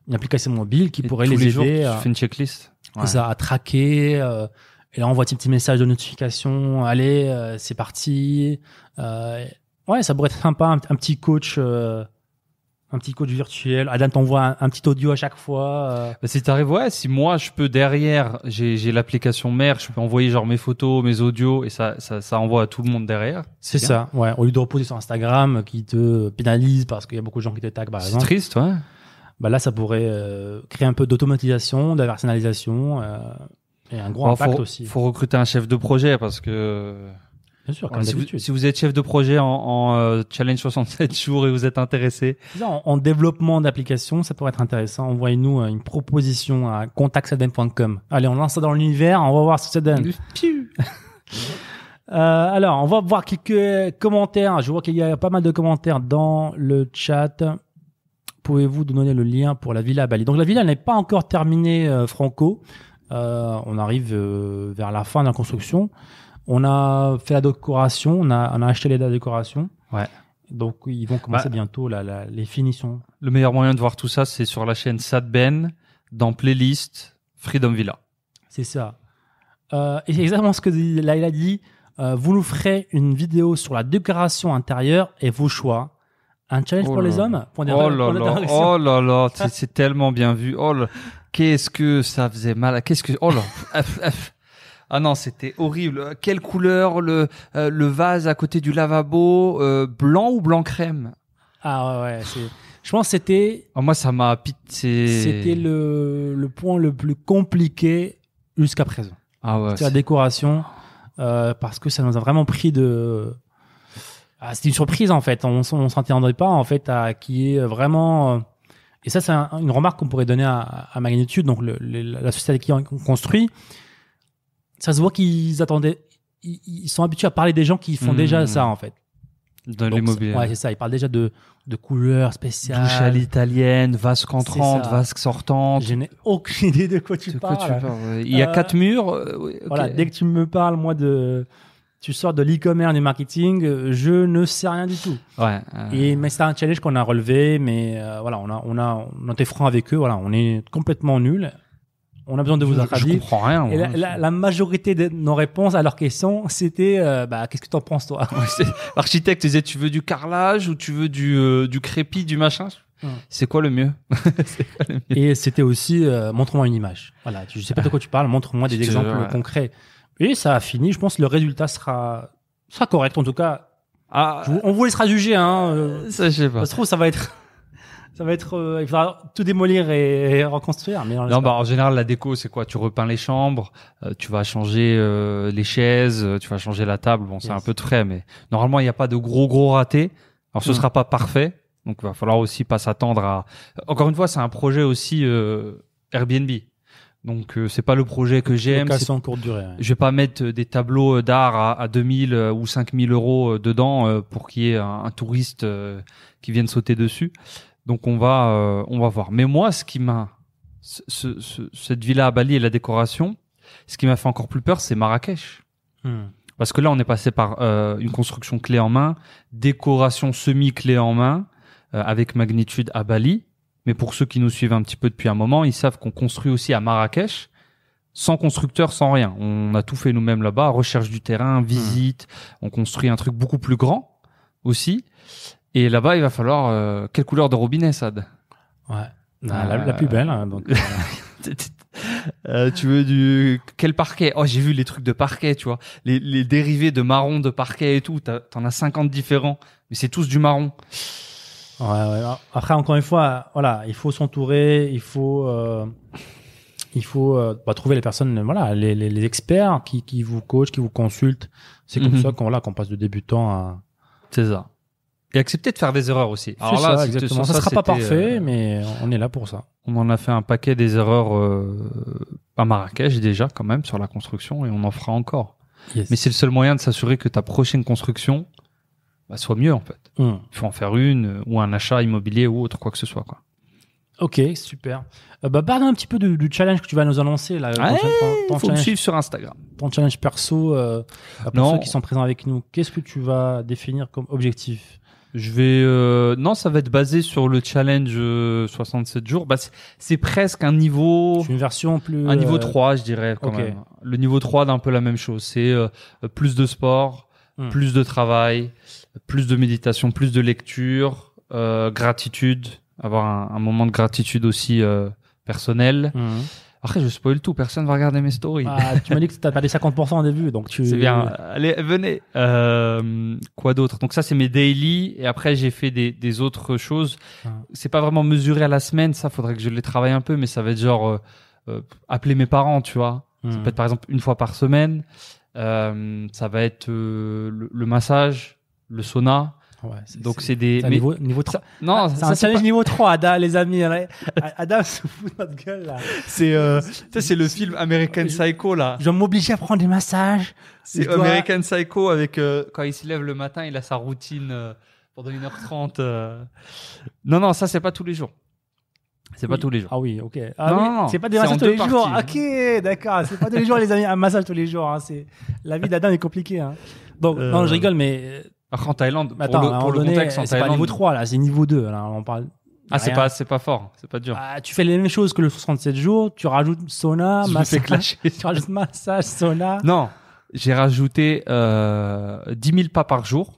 une application mobile qui Et pourrait tous les, les jours, aider tu fais une checklist. C'est ça, à traquer. euh, et là, on voit un petit message de notification. Allez, euh, c'est parti. Euh, ouais, ça pourrait être sympa, un, un petit coach, euh, un petit coach virtuel. Adam t'envoie un, un petit audio à chaque fois. euh, Bah, si t'arrives, ouais, si moi je peux derrière, j'ai j'ai l'application mère, je peux envoyer genre mes photos, mes audios et ça ça, ça envoie à tout le monde derrière. c'est ça. Ouais, au lieu de reposer sur Instagram qui te pénalise parce qu'il y a beaucoup de gens qui te taguent par C'est exemple. triste, ouais. Bah là ça pourrait euh, créer un peu d'automatisation, personnalisation euh, et un gros impact faut, aussi. faut recruter un chef de projet parce que Bien sûr, comme si, vous, d'habitude. si vous êtes chef de projet en, en, euh, challenge 67 jours et vous êtes intéressé, en développement d'application, ça pourrait être intéressant. Envoyez-nous euh, une proposition à contactsadem.com. Allez, on lance ça dans l'univers, on va voir ce que ça donne. Euh, alors, on va voir quelques commentaires. Je vois qu'il y a pas mal de commentaires dans le chat. Pouvez-vous nous donner le lien pour la villa à Bali? Donc la villa n'est pas encore terminée, euh, Franco. Euh, on arrive euh, vers la fin de la construction. On a fait la décoration, on a, on a acheté les la décoration. Ouais. Donc ils vont commencer Bah, bientôt la, la- les finitions. le meilleur moyen de voir tout ça, c'est sur la chaîne Sadben, dans playlist Freedom Villa. C'est ça. Euh, et c'est exactement ce que dit- là il a dit. Vous nous ferez une vidéo sur la décoration intérieure et vos choix. Un challenge Oh pour les hommes Point Oh d'inter- là là, oh là là, c'est tellement bien vu. Oh là, qu'est-ce que ça faisait mal. Qu'est-ce que, oh là. Ah non, c'était horrible. Quelle couleur le euh, le vase à côté du lavabo, euh, blanc ou blanc crème? Ah ouais, ouais. c'est- Je pense que c'était Ah, Moi, ça m'a pité. c'était le, le point le plus compliqué jusqu'à présent. Ah ouais. C'est la décoration euh, parce que ça nous a vraiment pris de. Ah, c'était une surprise en fait. On, on s'attendait pas en fait à qui est vraiment. euh, Et ça, c'est un- une remarque qu'on pourrait donner à, à Magnitude, donc le, le- la société qui on construit. Ça se voit qu'ils attendaient. Ils, ils sont habitués à parler des gens qui font Mmh. déjà ça en fait. Dans l'immobilier. Ouais, c'est ça. Ils parlent déjà de, de couleurs spéciales. Douche à l'italienne, vasque entrante, vasque sortante. Je n'ai aucune idée de quoi tu De quoi parles. tu parles. Il y a Euh, quatre murs. euh. Voilà, dès que tu me parles, moi, de. Tu sors de l'e-commerce, du marketing, euh, je ne sais rien du tout. Ouais. euh, Et, mais c'est un challenge qu'on a relevé, mais euh, voilà, on a, on a, on a été franc avec eux, voilà, on est complètement nuls. On a besoin de vous je, je comprends rien. Et la, la, la majorité de nos réponses à leurs questions, c'était, euh, bah, qu'est-ce que t'en penses, toi? L'architecte disait tu veux du carrelage ou tu veux du euh, du crépi, du machin? C'est quoi le mieux? Quoi le mieux? Et c'était aussi, montre-moi une image. Voilà, je sais pas de quoi tu parles, montre-moi des exemples concrets. Et ça a fini, je pense que le résultat sera, sera correct, en tout cas. Ah, vous- on vous laissera juger, hein. euh, ça je sais pas. Ça se trouve, ça va être, ça va être, euh, il faudra tout démolir et, et reconstruire. Mais on Non, bah en général la déco c'est quoi? Tu repeins les chambres, euh, tu vas changer euh, les chaises, euh, tu vas changer la table. Bon, c'est Yes. un peu de frais, mais normalement il n'y a pas de gros gros ratés. Alors ce Mm. sera pas parfait, donc il va falloir aussi pas s'attendre à. Encore une fois, c'est un projet aussi euh, Airbnb. Donc euh, c'est pas le projet que j'aime. Location courte durée. ouais. Je vais pas mettre des tableaux d'art à, à 2000 euh, ou 5000 euros euh, dedans euh, pour qu'il y ait un, un touriste euh, qui vienne sauter dessus. Donc on va, euh, on va voir. Mais moi, ce qui m'a, ce- ce- ce- cette villa à Bali et la décoration, ce qui m'a fait encore plus peur, c'est Marrakech. Hmm. Parce que là, on est passé par euh, une construction clé en main, décoration semi clé en main, euh, avec magnitude à Bali. Mais pour ceux qui nous suivent un petit peu depuis un moment, ils savent qu'on construit aussi à Marrakech, sans constructeur, sans rien. On a tout fait nous-mêmes là-bas, recherche du terrain, visite. On construit un truc beaucoup plus grand aussi. Et là-bas, il va falloir euh, quelle couleur de robinet, Sad? Ouais. Ah, la, la plus belle. hein, donc, euh, Euh, tu veux du quel parquet? Oh, j'ai vu les trucs de parquet, tu vois, les, les dérivés de marron de parquet et tout. T'en as 50 différents, mais c'est tous du marron. Ouais, ouais. Après, encore une fois, voilà, il faut s'entourer, il faut, euh, il faut euh, bah, trouver les personnes, voilà, les, les, les experts qui, qui vous coachent, qui vous consultent. C'est comme Mhm. ça qu'on voilà, qu'on passe de débutant à. C'est ça. Et accepter de faire des erreurs aussi. Alors ça, là, c'était- exactement. Ça, sera pas c'était, parfait, euh, mais on est là pour ça. On en a fait un paquet des erreurs euh, à Marrakech déjà quand même sur la construction et on en fera encore. Yes. Mais c'est le seul moyen de s'assurer que ta prochaine construction bah, soit mieux en fait. Hum. Il faut en faire une euh, ou un achat immobilier ou autre quoi que ce soit quoi. Ok, super. Euh, bah, parle un petit peu du, du challenge que tu vas nous annoncer là. ton, ton- ton faut me suivre sur Instagram. ton challenge perso. Euh, pour Non. ceux qui sont présents avec nous, qu'est-ce que tu vas définir comme objectif? Je vais euh, non, ça va être basé sur le challenge euh, 67 jours. Bah, c'est- presque un niveau une version plus. un niveau euh, 3, je dirais quand même. Le niveau 3 d'un peu la même chose, c'est plus de sport, Hmm. plus de travail, plus de méditation, plus de lecture, euh, gratitude, avoir un, un moment de gratitude aussi euh, personnel. hum. Après, je spoil tout, personne va regarder mes stories. Ah, tu m'as dit que tu as perdu 50% au début, donc tu. C'est bien. Allez, venez. Euh, quoi d'autre? Donc ça, c'est mes daily. Et après, j'ai fait des, des autres choses. Ah. C'est pas vraiment mesuré à la semaine. Ça, faudrait que je les travaille un peu. Mais ça va être genre euh, appeler mes parents, tu vois. Ça Hum. peut être par exemple une fois par semaine. Euh, ça va être le, le massage, le sauna. Ouais, Donc c'est- des. mais- niveau, niveau 3. ça- non, c'est un challenge pas- niveau 3, Ada, les amis. Adam se fout de notre gueule là. c'est euh, ça, c'est le film American Je- Psycho là. Je dois m'obliger à prendre des massages. C'est Je dois- American Psycho avec euh, quand il se lève le matin, il a sa routine euh, pendant 1h30. euh. Non, non, ça c'est pas tous les jours. C'est pas Oui. tous les jours. Ah oui, ok. Ah Non, oui, non, c'est pas des massages tous les jours. parties. Ok, d'accord. C'est pas tous les jours, les amis. Un massage tous les jours. Hein. C'est la vie d'Adam est compliquée. Hein. Donc, Euh, non, je rigole, mais Après en Thaïlande, pour attends, le, pour moment le donné, contexte en c'est pas Thaïlande. niveau 3 là, c'est niveau 2 là. On parle. ah, c'est rien. pas, c'est pas fort, c'est pas dur. Ah, tu fais les mêmes choses que le 67 jours. Tu rajoutes sauna, Je me massage. fais clasher. tu rajoutes massage, sauna. Non, j'ai rajouté euh, 10 000 pas par jour,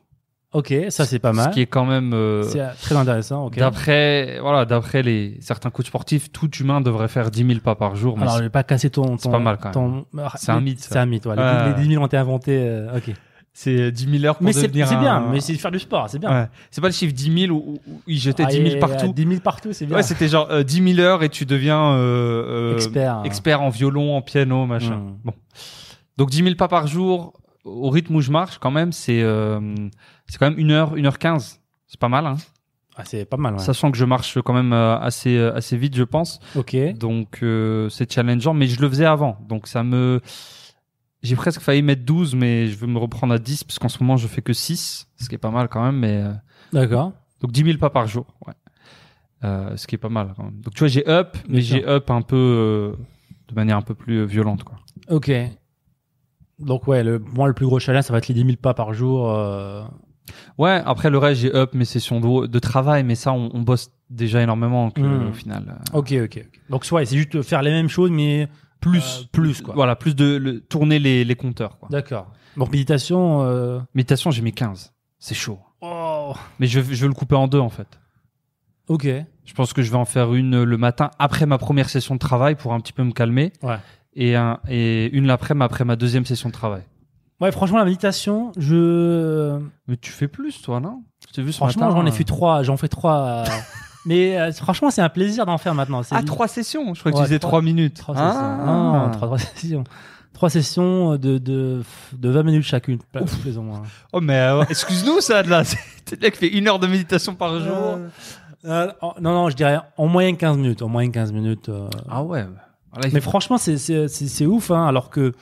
Ok, ça c'est pas mal. ce qui est quand même. euh, C'est euh, très intéressant. Ok. D'après, voilà, d'après les certains coachs sportifs, tout humain devrait faire 10 000 pas par jour. mais Alors, je c'est- vais pas casser ton. c'est ton- pas mal, quand ton- C'est un mythe, ça. C'est un mythe. ouais. Les- Ouais. Les 10 000 ont été inventés. euh, ok. C'est 10 000 heures pour Mais c'est devenir c'est bien. un- Mais c'est faire du sport. C'est bien. Ouais. C'est pas le chiffre 10 000 où, où- ils jetaient Ah, 10 000 et- partout. 10 000 partout, c'est bien. Ouais, c'était genre euh, 10 000 heures et tu deviens euh, euh, expert. expert en violon, en piano, machin. Mm. Bon. Donc 10 000 pas par jour, au rythme où je marche, quand même, c'est euh, c'est quand même 1 heure, 1 heure 15. C'est pas mal, hein. Ah, c'est pas mal. Ouais. Sachant que je marche quand même euh, assez euh, assez vite, je pense. Ok. Donc c'est challengeant, mais je le faisais avant. Donc ça me... J'ai presque failli mettre 12, mais je veux me reprendre à 10, parce qu'en ce moment je fais que 6, ce qui est pas mal quand même. Mais euh, D'accord. Donc 10 000 pas par jour, ouais. Euh, ce qui est pas mal quand même. Donc tu vois, j'ai up, mais j'ai up un peu euh, de manière un peu plus euh, violente, quoi. Ok. Donc ouais, le, moi le plus gros challenge, ça va être les 10 000 pas par jour. euh, Ouais, après le reste, j'ai up mes sessions de, de travail, mais ça, on, on bosse déjà énormément que, Mm. au final. euh, Ok, ok. ok. Donc soit c'est juste faire les mêmes choses, mais plus, euh, plus quoi. Voilà, plus de le- tourner les, les compteurs. D'accord. Donc méditation. Euh... Méditation, j'ai mis 15. C'est chaud. Oh. Mais je, je vais le couper en deux, en fait. Ok. Je pense que je vais en faire une le matin après ma première session de travail pour un petit peu me calmer. Ouais. Et, un, et une l'après-midi après ma deuxième session de travail. Ouais, franchement la méditation, je Mais tu fais plus, toi, non? Je t'ai vu ce franchement j'en ai euh, fait trois, j'en fais trois. euh, mais euh, franchement c'est un plaisir d'en faire maintenant. Ah, trois sessions Je crois que Ouais, tu disais trois- trois minutes. Trois Ah. sessions. Non, trois, trois sessions. Trois sessions de, de, de 20 minutes chacune, plus ou moins. Oh, mais euh, excuse-nous, ça, de là. C'est mec qui fait une heure de méditation par jour. Euh, euh, oh, non, non, je dirais en moyenne 15 minutes. En moyenne 15 minutes. euh. Ah ouais. Mais franchement, c'est, c'est, c'est, c'est ouf, hein, alors que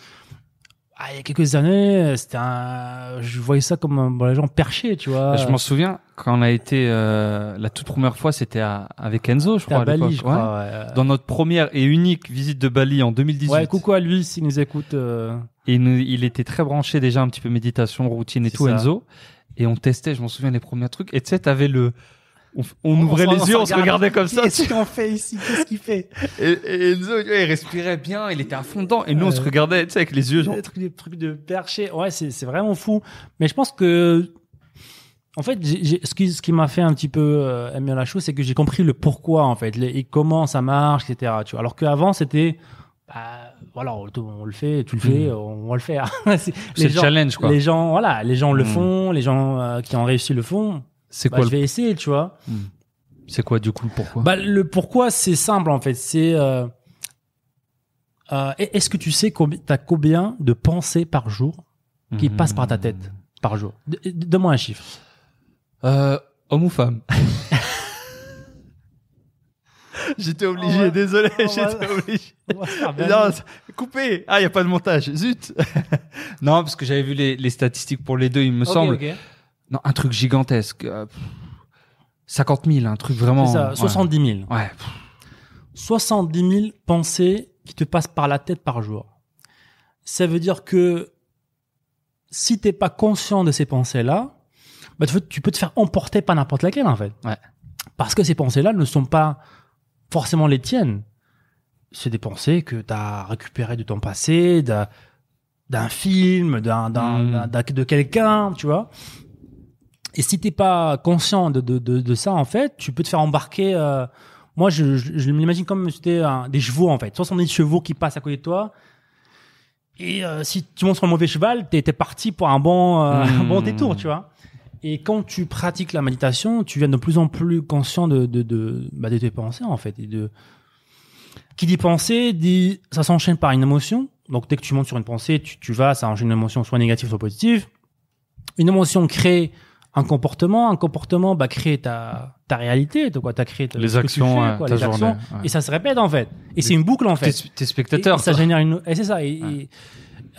ah, il y a quelques années, c'était un, je voyais ça comme un, bon, les gens perchés, tu vois. Je m'en souviens, quand on a été euh, la toute première fois, c'était à- avec Enzo, je crois. à Bali, je crois. ouais. Dans notre première et unique visite de Bali en 2018. Ouais, coucou à lui s'il nous écoute. euh. Et il, nous- il était très branché déjà un petit peu méditation, routine et tout, ça. Enzo. Et on testait, je m'en souviens, les premiers trucs. Et tu sais, t'avais le... On, on On- ouvrait les yeux, on on se regardait comme ça. Qu'est-ce qu'on fait ici? Qu'est-ce qu'il fait? Et, et Enzo, il respirait bien, il était à fond dedans. Et nous, on se Euh, regardait, tu sais, avec les yeux, genre... Des trucs, des trucs de perché. Ouais, c'est, c'est vraiment fou. Mais je pense que, en fait, ce qui, ce qui m'a fait un petit peu euh, aimer la chose, c'est que j'ai compris le pourquoi, en fait, les- et comment ça marche, etc. Tu vois. Alors qu'avant, c'était, bah, voilà, on, on le fait, tu le fais, on, va le faire. c'est, le challenge, quoi. Les gens, voilà, les gens le Mm. font, les gens euh, qui ont réussi le font. C'est Bah, quoi, je le... vais essayer, tu vois. c'est quoi, du coup, le pourquoi? Bah, le pourquoi, c'est simple, en fait. C'est, euh, Euh, Est-ce que tu sais combien, t'as combien de pensées par jour qui Mhm. passent par ta tête par jour? Donne-moi un chiffre. Euh, homme ou femme? J'étais obligé, On va- désolé, on va- j'étais obligé. Non, coupé. Ah, il y a pas de montage. Zut. non, parce que j'avais vu les, les statistiques pour les deux, il me semble. ok. Non, un truc gigantesque. euh, pff, 50 000, un truc vraiment. C'est ça, ouais. 70 000. Ouais. 70 000 pensées qui te passent par la tête par jour. Ça veut dire que si t'es pas conscient de ces pensées-là, bah, tu, peux, tu peux te faire emporter par n'importe laquelle, en fait. Ouais. Parce que ces pensées-là ne sont pas forcément les tiennes. C'est des pensées que tu as récupérées de ton passé, d'un, film, d'un, Mm. d'un- de quelqu'un, tu vois. Et si t'es pas conscient de, de, de, de ça, en fait, tu peux te faire embarquer. euh, moi, je, je, je m'imagine comme si c'était des chevaux, en fait. 70 chevaux qui passent à côté de toi. Et euh, si tu montes sur un mauvais cheval, t'es t'es parti pour un bon, euh, un bon détour, tu vois. Et quand tu pratiques la méditation, tu viens de plus en plus conscient de, de, de, bah, de tes pensées, en fait. Et de... Qui dit pensée, dit ça s'enchaîne par une émotion. Donc dès que tu montes sur une pensée, tu, tu vas, ça enchaîne une émotion soit négative, soit positive. Une émotion crée un comportement, un comportement bah, crée ta, ta réalité, tu quoi, t'as créé ta- Les actions, fais, quoi, ta les actions, ouais. et ça se répète en fait. Et c'est une boucle en fait. Tes, spectateurs. Et ça génère une. Et c'est ça. Et, et,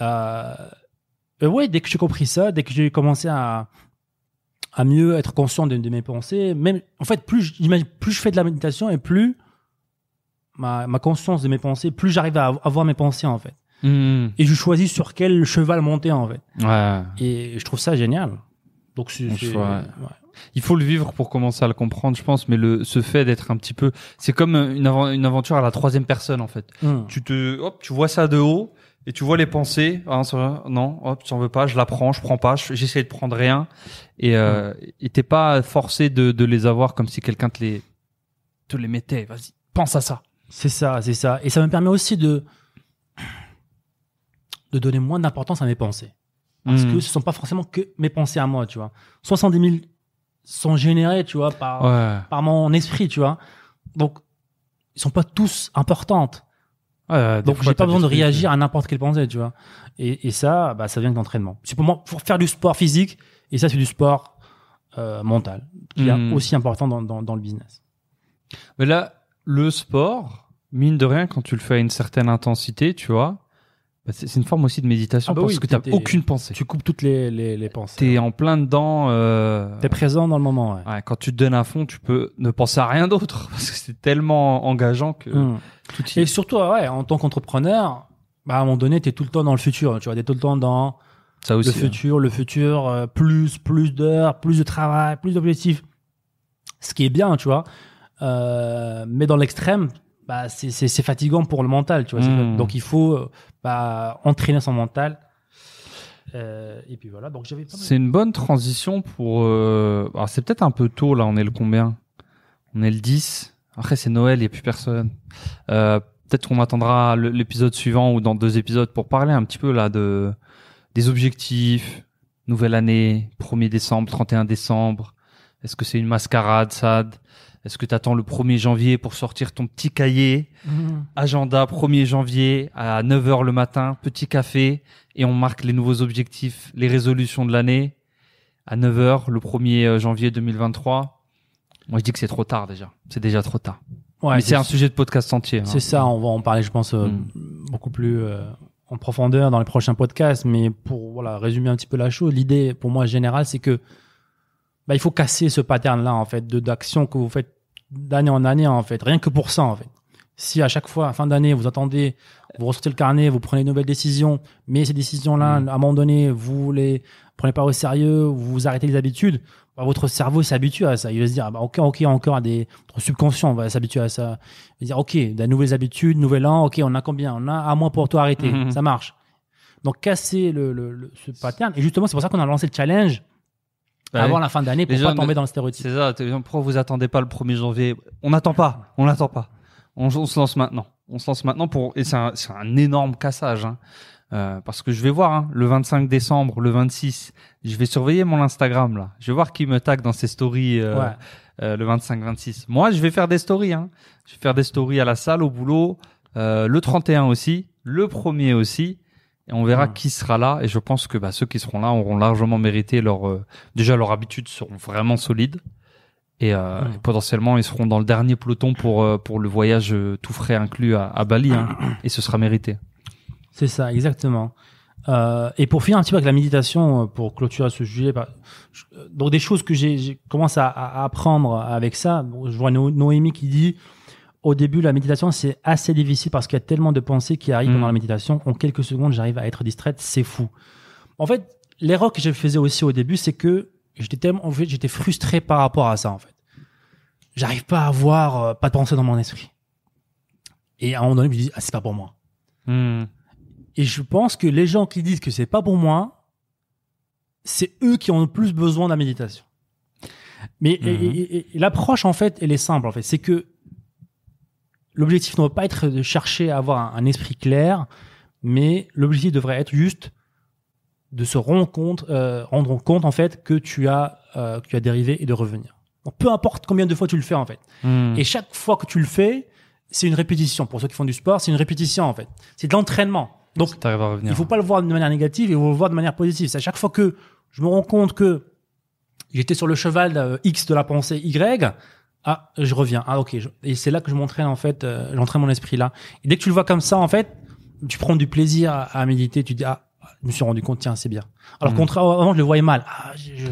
euh, euh, ouais, dès que j'ai compris ça, dès que j'ai commencé à à mieux être conscient de, de mes pensées, même en fait, plus je- j'imagine, plus je fais de la méditation et plus ma, ma conscience de mes pensées, plus j'arrive à avoir mes pensées en fait. Mhm. Et je choisis sur quel cheval monter en fait. Ouais. Et je trouve ça génial. Donc c'est Bon c'est- choix, ouais. ouais. Il faut le vivre pour commencer à le comprendre, je pense. Mais le ce fait d'être un petit peu, c'est comme une, une aventure à la troisième personne en fait. Hum. Tu te, hop, tu vois ça de haut et tu vois les pensées. Ah, ça va, non, hop, tu en veux pas, je la prends, je prends pas, je- j'essaie de prendre rien. Et euh, et t'es pas forcé de, de les avoir comme si quelqu'un te les te les mettait. Vas-y, pense à ça. C'est ça, c'est ça. Et ça me permet aussi de de donner moins d'importance à mes pensées. Parce que ce sont pas forcément que mes pensées à moi, tu vois. 70 000 sont générés, tu vois, par, Ouais. par mon esprit, tu vois. Donc, ils sont pas tous importantes. ouais Donc, j'ai pas besoin de réagir à n'importe quelle pensée, tu vois. Et, et ça, bah, ça vient de l'entraînement. C'est pour moi, pour faire du sport physique, et ça, c'est du sport euh, mental, qui est Mhm. aussi important dans, dans, dans le business. Mais là, le sport, mine de rien, quand tu le fais à une certaine intensité, tu vois, c'est c'est une forme aussi de méditation Ah bah parce oui, que t'as t'es- aucune pensée. Tu coupes toutes les, les, les pensées. T'es en plein dedans. Euh... T'es présent dans le moment, ouais. Ouais, quand tu te donnes à fond, tu peux ne penser à rien d'autre parce que c'est tellement engageant que Mhm. tout y Et surtout, ouais, en tant qu'entrepreneur, bah, à un moment donné, t'es tout le temps dans le futur. Tu vois, t'es tout le temps dans ça aussi. le futur, le futur, euh, plus, plus d'heures, plus de travail, plus d'objectifs. Ce qui est bien, tu vois. Euh, mais dans l'extrême, bah, c'est, fatigant pour le mental, tu vois. C'est- Mm. Donc, il faut euh, bah, entraîner son mental. Euh, et puis voilà. Donc, j'avais pas mal- C'est une bonne transition pour. Euh... Alors c'est peut-être un peu tôt là. On est le combien? On est le 10. Après c'est Noël, il y a plus personne. Euh, peut-être qu'on attendra l'épisode suivant ou dans deux épisodes pour parler un petit peu là de des objectifs, nouvelle année, 1er décembre, 31 décembre. Est-ce que c'est une mascarade, Sad? Est-ce que tu attends le 1er janvier pour sortir ton petit cahier Mhm. Agenda 1er janvier à 9h le matin, petit café, et on marque les nouveaux objectifs, les résolutions de l'année à 9h le 1er janvier 2023. Moi, je dis que c'est trop tard déjà. C'est déjà trop tard. Ouais, Mais c'est un sujet de podcast entier. hein. C'est ça, on va en parler, je pense, euh, Mm. beaucoup plus euh, en profondeur dans les prochains podcasts. Mais pour voilà, résumer un petit peu la chose, l'idée pour moi générale, c'est que bah, il faut casser ce pattern-là, en fait, de d'action que vous faites d'année en année, en fait, rien que pour ça, en fait. Si à chaque fois, à fin d'année, vous attendez, vous ressortez le carnet, vous prenez de nouvelles décisions, mais ces décisions-là, Mm. à un moment donné, vous les prenez pas au sérieux, vous arrêtez les habitudes, bah, votre cerveau s'habitue à ça. Il va se dire, ah bah, ok, ok, encore des, votre subconscient va s'habituer à ça. Il va se dire, ok, de nouvelles habitudes, nouvel an, ok, on a combien? On a un mois pour tout arrêter. Mhm. Ça marche. Donc, casser le, le, le- ce pattern. Et justement, c'est pour ça qu'on a lancé le challenge Avant la fin d'année pour Les pas gens tomber dans le stéréotype. C'est ça. Pourquoi vous attendez pas le 1er janvier? On n'attend pas. On n'attend pas. On, on se lance maintenant. On se lance maintenant pour et c'est un, énorme cassage. Hein. Euh, parce que je vais voir hein, le 25 décembre, le 26, je vais surveiller mon Instagram là. Je vais voir qui me tag dans ses stories euh, Ouais. euh, le 25-26. Moi, je vais faire des stories. Hein. Je vais faire des stories à la salle, au boulot, euh, le 31 aussi. le premier aussi. Et on verra Mm. qui sera là. Et je pense que bah, ceux qui seront là auront largement mérité leur. euh, déjà, leurs habitudes seront vraiment solides. Et euh, Mm. potentiellement, ils seront dans le dernier peloton pour, euh, pour le voyage tout frais inclus à, à Bali. hein. et ce sera mérité. C'est ça, exactement. Euh, et pour finir un petit peu avec la méditation, pour clôturer ce sujet, bah, je- donc des choses que j'ai commencé à, à apprendre avec ça. Bon, Je vois No- Noémie qui dit au début la méditation c'est assez difficile parce qu'il y a tellement de pensées qui arrivent Mm. pendant la méditation. En quelques secondes, j'arrive à être distraite, c'est fou. En fait, l'erreur que je faisais aussi au début, c'est que j'étais tellement, en fait, j'étais frustré par rapport à ça en fait. J'arrive pas à avoir euh, pas de pensée dans mon esprit. Et à un moment donné, je me dis ah c'est pas pour moi. Hmm. Et je pense que les gens qui disent que c'est pas pour moi, c'est eux qui ont le plus besoin de la méditation. Mais et- Mhm. et- et- et l'approche en fait, elle est simple en fait, c'est que l'objectif ne doit pas être de chercher à avoir un, un esprit clair, mais l'objectif devrait être juste de se rendre compte, euh, rendre compte en fait que tu as euh, que tu as dérivé et de revenir. Donc, peu importe combien de fois tu le fais en fait. Hmm. Et chaque fois que tu le fais, c'est une répétition. Pour ceux qui font du sport, c'est une répétition en fait. C'est de l'entraînement. Donc à revenir. il faut pas le voir de manière négative, il faut le voir de manière positive. C'est à chaque fois que je me rends compte que j'étais sur le cheval euh, X de la pensée Y, ah, je reviens. Ah, ok. Et c'est là que je m'entraîne, en fait, euh, j'entraîne mon esprit là. Et dès que tu le vois comme ça, en fait, tu prends du plaisir à, à méditer, tu dis, ah, je me suis rendu compte, tiens, c'est bien. Alors, contrairement, avant, je le voyais mal. Ah, je, je,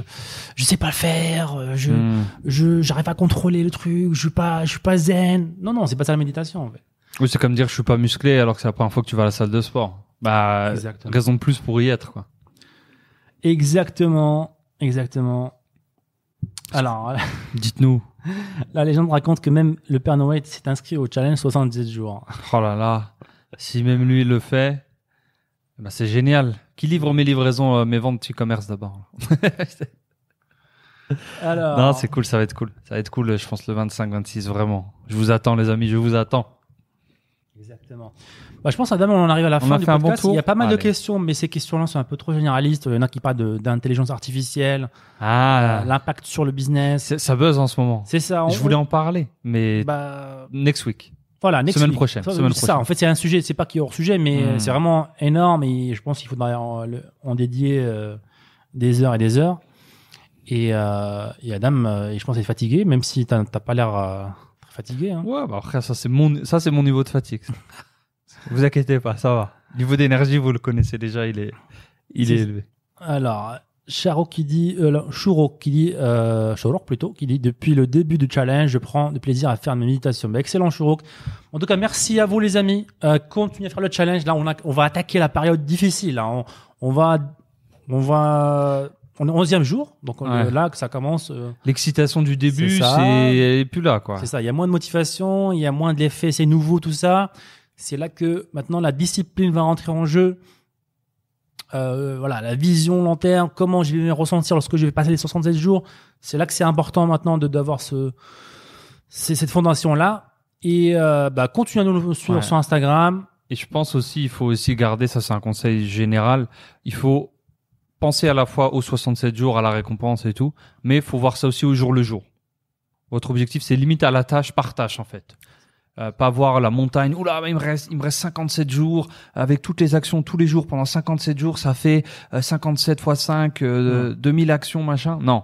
je sais pas le faire, euh, je, Hmm. je, j'arrive pas à contrôler le truc, je suis pas, je suis pas zen. Non, non, c'est pas ça la méditation, en fait. Oui, c'est comme dire je suis pas musclé alors que c'est la première fois que tu vas à la salle de sport. Bah, Exactement. raison de plus pour y être, quoi. Exactement, exactement. Alors, Dites-nous. La légende raconte que même le Père Noël s'est inscrit au challenge 70 jours. Oh là là. Si même lui le fait, bah c'est génial. Qui livre mes livraisons, euh, mes ventes e-commerce d'abord? Alors, Non, c'est cool, ça va être cool. Ça va être cool, je pense, le 25-26, vraiment. Je vous attends, les amis, je vous attends. Exactement. Bah, je pense, Adam, on en arrive à la On fin a du fait un bon podcast. tour Il y a pas mal de questions, mais ces questions-là sont un peu trop généralistes. Il y en a qui parlent d'intelligence artificielle, Ah, euh, l'impact sur le business. ça buzz en ce moment. C'est ça. on- Je voulais en parler, mais Bah, next week. voilà, next Semaine week. prochaine, Ça, semaine ça. prochaine. En fait, c'est un sujet. C'est pas qui est hors sujet, mais Hmm. euh, c'est vraiment énorme. Et je pense qu'il faudrait en, en dédier euh, des heures et des heures. Et, euh, et Adam, euh, et je pense, est fatigué, même si t'as pas l'air euh, fatigué. Hein. Ouais, bah après, ça, c'est mon, ça, c'est mon niveau de fatigue. vous inquiétez pas, ça va. Niveau d'énergie, vous le connaissez déjà, il est, il est élevé. Alors, Charo qui dit, euh, qui dit, euh, plutôt, qui dit depuis le début du challenge, je prends du plaisir à faire mes méditations. Bah, excellent Shurok. En tout cas, merci à vous les amis. Euh, continuez à faire le challenge. Là, on, a, on va attaquer la période difficile. On, on va, on va, on est au 11e jour. Donc on- Ouais. là que ça commence. euh, L'excitation du début, C'est elle est plus là, quoi. C'est ça. Il y a moins de motivation, il y a moins de l'effet, c'est nouveau, tout ça. C'est là que maintenant la discipline va rentrer en jeu. Euh, voilà, la vision long terme, comment je vais me ressentir lorsque je vais passer les 67 jours. C'est là que c'est important maintenant de d'avoir ce, cette fondation là. Et euh, bah, continuez à nous suivre Ouais. sur Instagram. Et je pense aussi, il faut aussi garder, ça c'est un conseil général, il faut penser à la fois aux 67 jours, à la récompense et tout, mais il faut voir ça aussi au jour le jour. Votre objectif, c'est limite à la tâche par tâche, en fait. Euh, pas voir la montagne, oula, il me reste, il me reste 57 jours, avec toutes les actions tous les jours, pendant 57 jours, ça fait euh, 57 fois 5, euh, 2000 actions, machin. Non.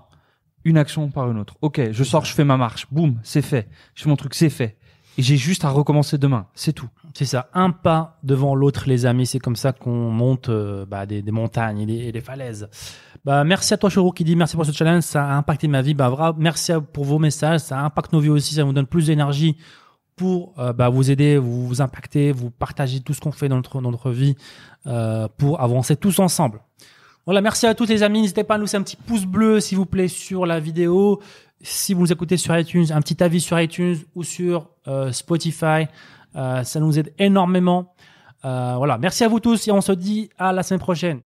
Une action par une autre. Ok, je sors, je fais ma marche, boum, c'est fait. Je fais mon truc, c'est fait. Et j'ai juste à recommencer demain, c'est tout. C'est ça, un pas devant l'autre, les amis. C'est comme ça qu'on monte euh, bah, des, montagnes et des, falaises. Bah, merci à toi, Choro, qui dit merci pour ce challenge. Ça a impacté ma vie. Bah, merci pour vos messages. Ça impacte nos vies aussi. Ça nous donne plus d'énergie pour euh, bah, vous aider, vous, vous impacter, vous partager tout ce qu'on fait dans notre, dans notre vie euh, pour avancer tous ensemble. Voilà, merci à tous les amis. N'hésitez pas à nous laisser un petit pouce bleu, s'il vous plaît, sur la vidéo. Si vous nous écoutez sur iTunes, un petit avis sur iTunes ou sur euh, Spotify. Euh, ça nous aide énormément. Euh, voilà, merci à vous tous et on se dit à la semaine prochaine.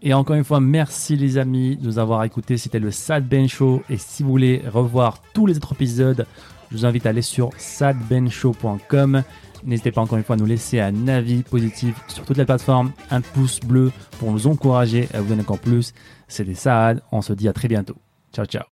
Et encore une fois, merci les amis de nous avoir écoutés. C'était le Sad Ben Show. Et si vous voulez revoir tous les autres épisodes, je vous invite à aller sur sadbenshow.com. N'hésitez pas encore une fois à nous laisser un avis positif sur toutes les plateformes, un pouce bleu pour nous encourager à vous donner encore plus. C'était Saad. On se dit à très bientôt. Ciao, ciao.